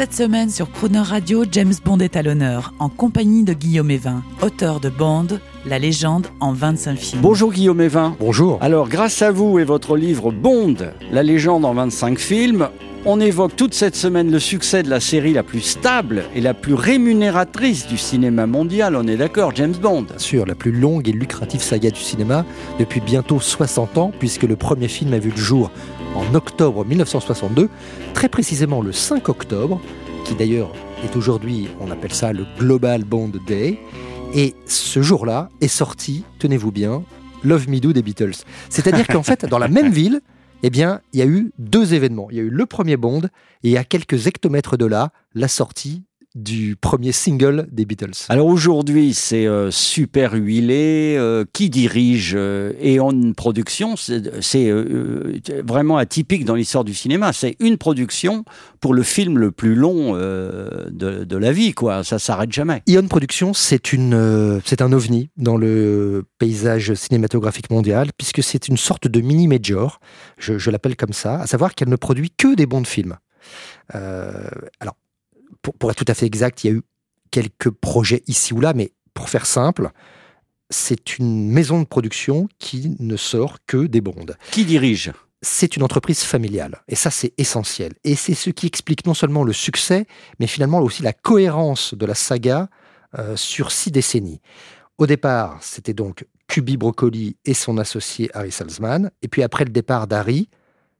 Cette semaine sur Crooner Radio, James Bond est à l'honneur, en compagnie de Guillaume Evin, auteur de Bond, la légende en 25 films. Bonjour Guillaume Evin. Bonjour. Alors, grâce à vous et votre livre Bond, la légende en 25 films, on évoque toute cette semaine le succès de la série la plus stable et la plus rémunératrice du cinéma mondial, on est d'accord, James Bond Bien sûr, la plus longue et lucrative saga du cinéma depuis bientôt 60 ans, puisque le premier film a vu le jour en octobre 1962, très précisément le 5 octobre, qui d'ailleurs est aujourd'hui, on appelle ça le Global Bond Day. Et ce jour-là est sorti, tenez-vous bien, Love Me Do des Beatles. C'est-à-dire qu'en fait, dans la même ville, eh bien, il y a eu deux événements. Il y a eu le premier Bond et à quelques hectomètres de là, la sortie du premier single des Beatles. Alors aujourd'hui, c'est euh, super huilé. euh, qui dirige euh, et en une production, c'est vraiment atypique dans l'histoire du cinéma. C'est une production pour le film le plus long de, de la vie, quoi. Ça s'arrête jamais. Ion Productions, c'est une, c'est un ovni dans le paysage cinématographique mondial, puisque c'est une sorte de mini major, je, je l'appelle comme ça, à savoir qu'elle ne produit que des bons de films. Euh, alors, pour, pour être tout à fait exact, il y a eu quelques projets ici ou là, mais pour faire simple, c'est une maison de production qui ne sort que des bondes Qui dirige? C'est une entreprise familiale. Et ça, c'est essentiel. Et c'est ce qui explique non seulement le succès, mais finalement aussi la cohérence de la saga euh, sur six décennies. Au départ, c'était donc Kubi Broccoli et son associé Harry Salzman. Et puis après le départ d'Harry,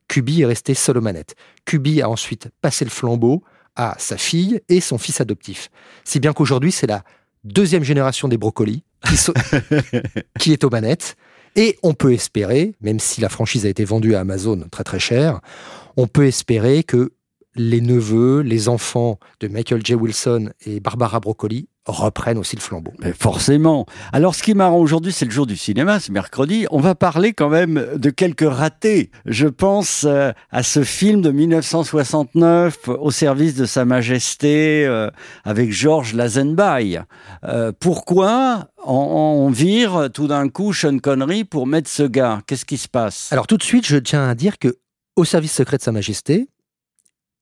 Kubi est resté seul aux manettes. Kubi a ensuite passé le flambeau à sa fille et son fils adoptif. Si bien qu'aujourd'hui, c'est la deuxième génération des Broccoli qui, so- qui est aux manettes. Et on peut espérer, même si la franchise a été vendue à Amazon très très cher, on peut espérer que les neveux, les enfants de Michael J. Wilson et Barbara Broccoli reprennent aussi le flambeau. Mais forcément. Alors, ce qui est marrant aujourd'hui, c'est le jour du cinéma, c'est mercredi. On va parler quand même de quelques ratés. Je pense euh, à ce film de 1969 au service de Sa Majesté euh, avec Georges Lazenby. Euh, pourquoi on, on vire tout d'un coup Sean Connery pour mettre ce gars? Qu'est-ce qui se passe? Alors tout de suite, je tiens à dire que Au service secret de Sa Majesté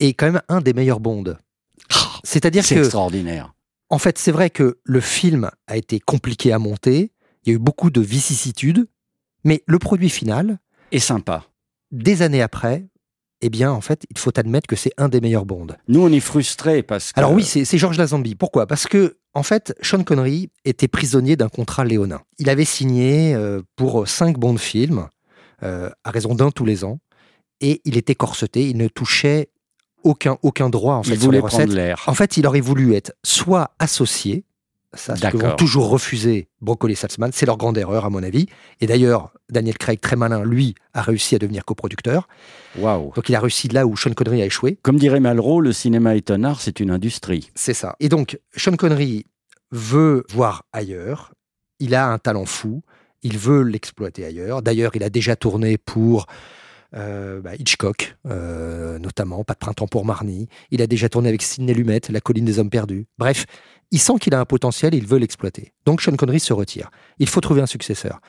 est quand même un des meilleurs Bonds. C'est-à-dire C'est que extraordinaire. En fait, c'est vrai que le film a été compliqué à monter, il y a eu beaucoup de vicissitudes, mais le produit final, Et sympa. des années après, eh bien, en fait, il faut admettre que c'est un des meilleurs Bonds. Nous, on est frustrés parce que... Alors oui, c'est Georges Lazenby. Pourquoi? Parce que, en fait, Sean Connery était prisonnier d'un contrat léonin. Il avait signé euh, pour cinq bons films, euh, à raison d'un tous les ans, et il était corseté, il ne touchait aucun, aucun droit, en fait, il sur les recettes. l'air. En fait, il aurait voulu être soit associé, ça, ce que vont toujours refuser Broccoli et Salzman, c'est leur grande erreur, à mon avis. Et d'ailleurs, Daniel Craig, très malin, lui, a réussi à devenir coproducteur. Waouh. Donc il a réussi là où Sean Connery a échoué. Comme dirait Malraux, le cinéma est un art, c'est une industrie. C'est ça. Et donc, Sean Connery veut voir ailleurs. Il a un talent fou. Il veut l'exploiter ailleurs. D'ailleurs, il a déjà tourné pour euh, bah, Hitchcock, euh, notamment, Pas de printemps pour Marnie. Il a déjà tourné avec Sidney Lumet, La colline des hommes perdus. Bref, il sent qu'il a un potentiel et il veut l'exploiter. Donc, Sean Connery se retire. Il faut trouver un successeur.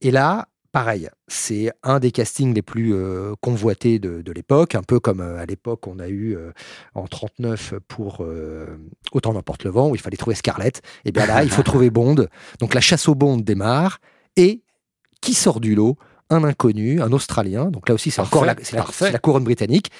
Et là, pareil, c'est un des castings les plus euh, convoités de, de l'époque, un peu comme euh, à l'époque on a eu euh, en 39 pour Autant n'emporte le vent, où il fallait trouver Scarlett. Et bien là, il faut trouver Bond. Donc la chasse au Bond démarre, et qui sort du lot? Un inconnu, un Australien. Donc là aussi, c'est encore la, couronne britannique.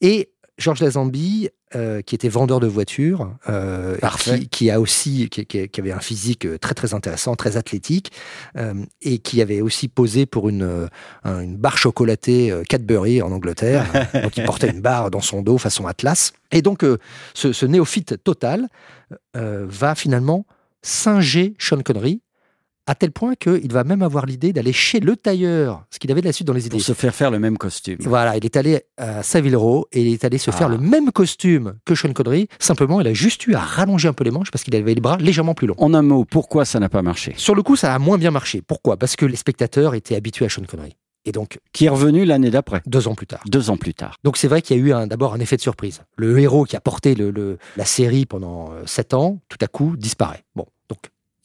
Et Georges Lazenby, euh, qui était vendeur de voitures, euh, qui, qui a aussi, qui, avait un physique euh, très très intéressant, très athlétique, euh, et qui avait aussi posé pour une, un- une barre chocolatée Cadbury en Angleterre. donc il portait une barre dans son dos façon Atlas. Et donc ce, ce néophyte total va finalement singer Sean Connery À tel point qu'il va même avoir l'idée d'aller chez le tailleur, ce qu'il avait de la suite dans les idées. Pour se faire faire le même costume. Voilà, il est allé à Savile Row et il est allé se faire Ah. le même costume que Sean Connery. Simplement, il a juste eu à rallonger un peu les manches parce qu'il avait les bras légèrement plus longs. En un mot, pourquoi ça n'a pas marché? Sur le coup, ça a moins bien marché. Pourquoi? Parce que les spectateurs étaient habitués à Sean Connery. Et donc, Qui est revenu l'année d'après, deux ans plus tard. deux ans plus tard. Donc c'est vrai qu'il y a eu d'abord un effet de surprise. Le héros qui a porté le, le- la série pendant euh, sept ans, tout à coup, disparaît. Bon,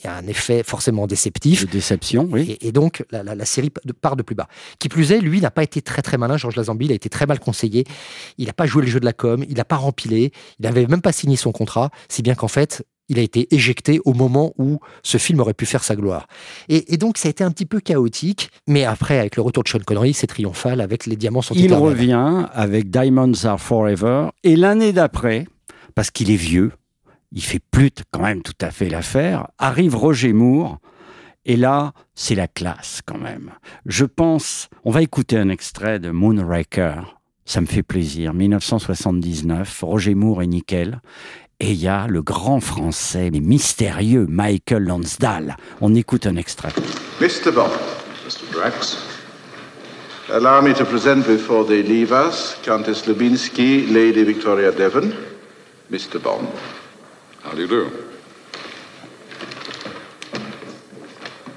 il y a un effet forcément déceptif. De déception, oui. Et, et donc, la, la- la série part de plus bas. Qui plus est, lui n'a pas été très très malin, Georges Lazenby, il a été très mal conseillé. Il n'a pas joué le jeu de la com, il n'a pas rempilé, il n'avait même pas signé son contrat, si bien qu'en fait, il a été éjecté au moment où ce film aurait pu faire sa gloire. Et, et donc, ça a été un petit peu chaotique, mais après, avec le retour de Sean Connery, c'est triomphal avec Les Diamants sont Il revient avec Diamonds Are Forever. Et l'année d'après, parce qu'il est vieux, il fait plus quand même tout à fait l'affaire, arrive Roger Moore. Et là, c'est la classe quand même. Je pense, on va écouter un extrait de Moonraker. Ça me fait plaisir. 1979, Roger Moore et Nickel. Et il y a le grand français, mais mystérieux, Michael Lansdale. On écoute un extrait. Mr. Bond, Mr. Drax, allow me to present before they leave us Countess Lubinsky, Lady Victoria Devon, Mr. Bond. How do you do?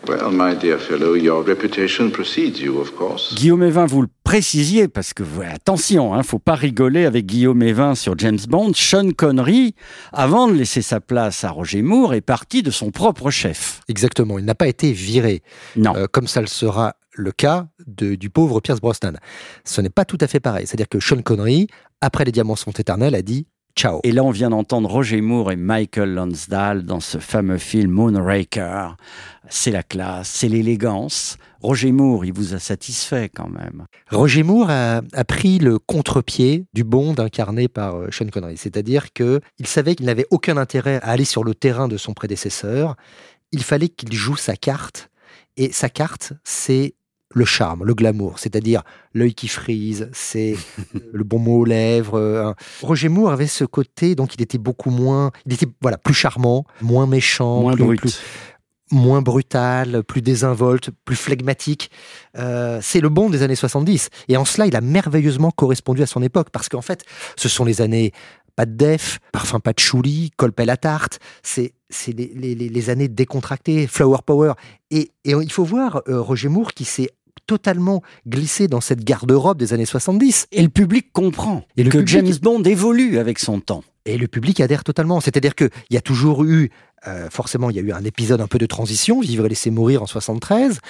Well, my dear fellow, your reputation precedes you, of course. Guillaume Evin, vous le précisiez, parce que attention, hein, faut pas rigoler avec Guillaume Evin sur James Bond. Sean Connery, avant de laisser sa place à Roger Moore, est parti de son propre chef. Exactement, il n'a pas été viré, Non. euh, comme ça le sera le cas de- du pauvre Pierce Brosnan. Ce n'est pas tout à fait pareil. C'est-à-dire que Sean Connery, après Les Diamants sont éternels, a dit ciao. Et là, on vient d'entendre Roger Moore et Michael Lansdale dans ce fameux film Moonraker. C'est la classe, c'est l'élégance. Roger Moore, il vous a satisfait quand même. Roger Moore a, a pris le contre-pied du Bond incarné par euh, Sean Connery. C'est-à-dire que il savait qu'il n'avait aucun intérêt à aller sur le terrain de son prédécesseur. Il fallait qu'il joue sa carte. Et sa carte, c'est le charme, le glamour, c'est-à-dire l'œil qui frise, c'est le bon mot aux lèvres. euh, Roger Moore avait ce côté, donc il était beaucoup moins, il était voilà plus charmant, moins méchant, Moins plus- brut. plus- moins brutal, plus désinvolte, plus flegmatique. Euh, c'est le Bond des années 70. Et en cela, il a merveilleusement correspondu à son époque, parce qu'en fait, ce sont les années pas de def, parfum patchouli, colpel à tarte. C'est c'est les, les- les- les années décontractées, flower power. Et, et il faut voir euh, Roger Moore qui s'est totalement glissé dans cette garde-robe des années 70. Et le public comprend Et le que public- James Bond évolue avec son temps. Et le public adhère totalement. C'est-à-dire qu'il y a toujours eu, euh, forcément, il y a eu un épisode un peu de transition, Vivre et laisser mourir en 73.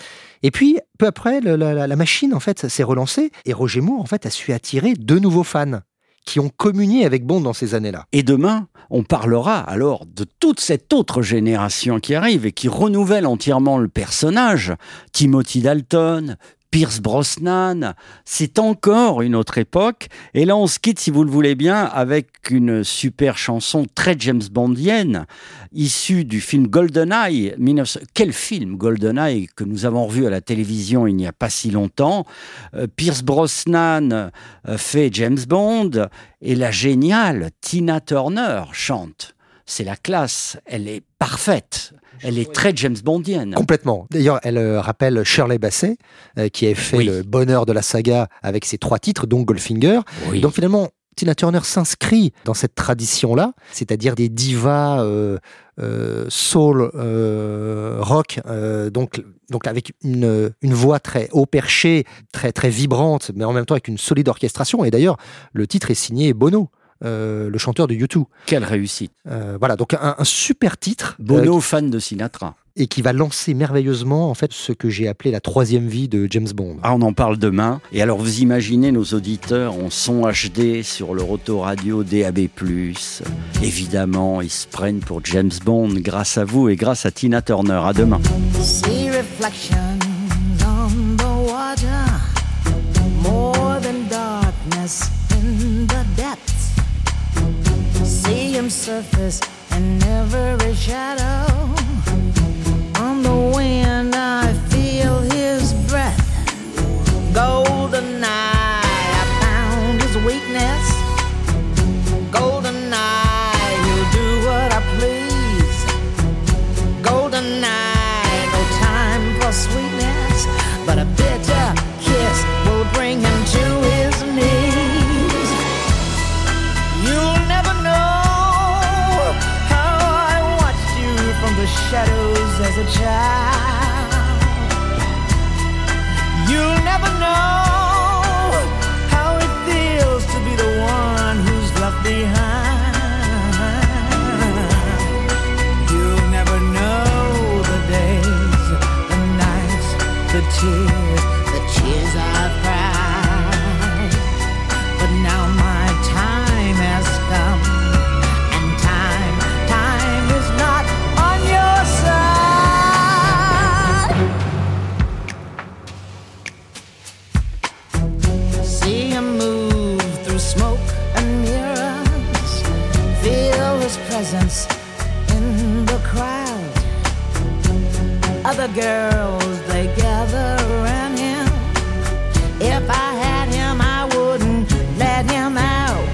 Et puis, peu après, la, la- la machine, en fait, s'est relancée. Et Roger Moore, en fait, a su attirer de nouveaux fans qui ont communié avec Bond dans ces années-là. Et demain, on parlera alors de toute cette autre génération qui arrive et qui renouvelle entièrement le personnage. Timothy Dalton, Pierce Brosnan, c'est encore une autre époque. Et là, on se quitte, si vous le voulez bien, avec une super chanson très James Bondienne, issue du film GoldenEye. 19... Quel film GoldenEye que nous avons revu à la télévision il n'y a pas si longtemps. Euh, Pierce Brosnan euh, fait James Bond et la géniale Tina Turner chante. C'est la classe, elle est parfaite, elle est très James Bondienne. Complètement. D'ailleurs, elle euh, rappelle Shirley Bassey, euh, qui a fait Oui. le bonheur de la saga avec ses trois titres, dont Goldfinger. Oui. Donc finalement, Tina Turner s'inscrit dans cette tradition-là, c'est-à-dire des divas euh, euh, soul, euh, rock, euh, donc, donc avec une, une voix très haut perchée, très, très vibrante, mais en même temps avec une solide orchestration. Et d'ailleurs, le titre est signé Bono. Euh, le chanteur de U2. Quelle réussite. Euh, voilà, donc un, un super titre euh, Bono, fan de Sinatra. et qui va lancer merveilleusement en fait ce que j'ai appelé la troisième vie de James Bond. Ah, on en parle demain. Et alors, vous imaginez nos auditeurs en son HD sur leur autoradio DAB+. Évidemment, ils se prennent pour James Bond grâce à vous et grâce à Tina Turner. À demain. surface and every shadow. On the wind, I feel his breath. Golden eye, I found his weakness. Golden eye, he'll do what I please. Golden eye, no time for sweetness, but a bit. a child. Presence in the crowd. Other girls, they gather around him. If I had him, I wouldn't let him out.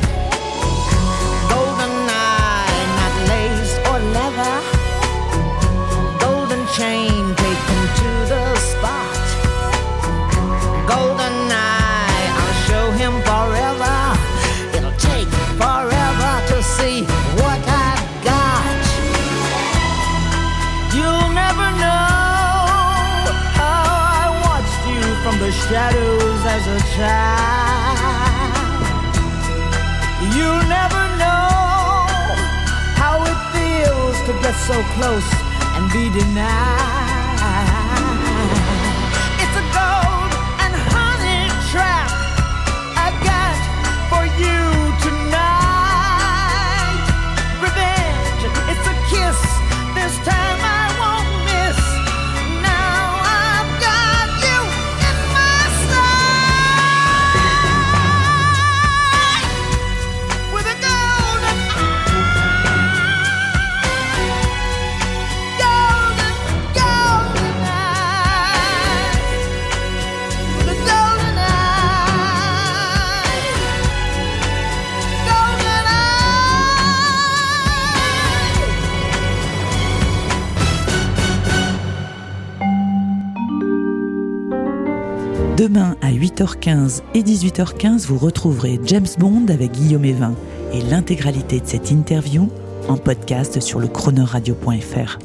Golden eye, not lace or leather. Golden chain taken You'll never know how it feels to get so close and be denied. Demain à 8h15 et 18h15, vous retrouverez James Bond avec Guillaume Evin et l'intégralité de cette interview en podcast sur le chronoradio.fr.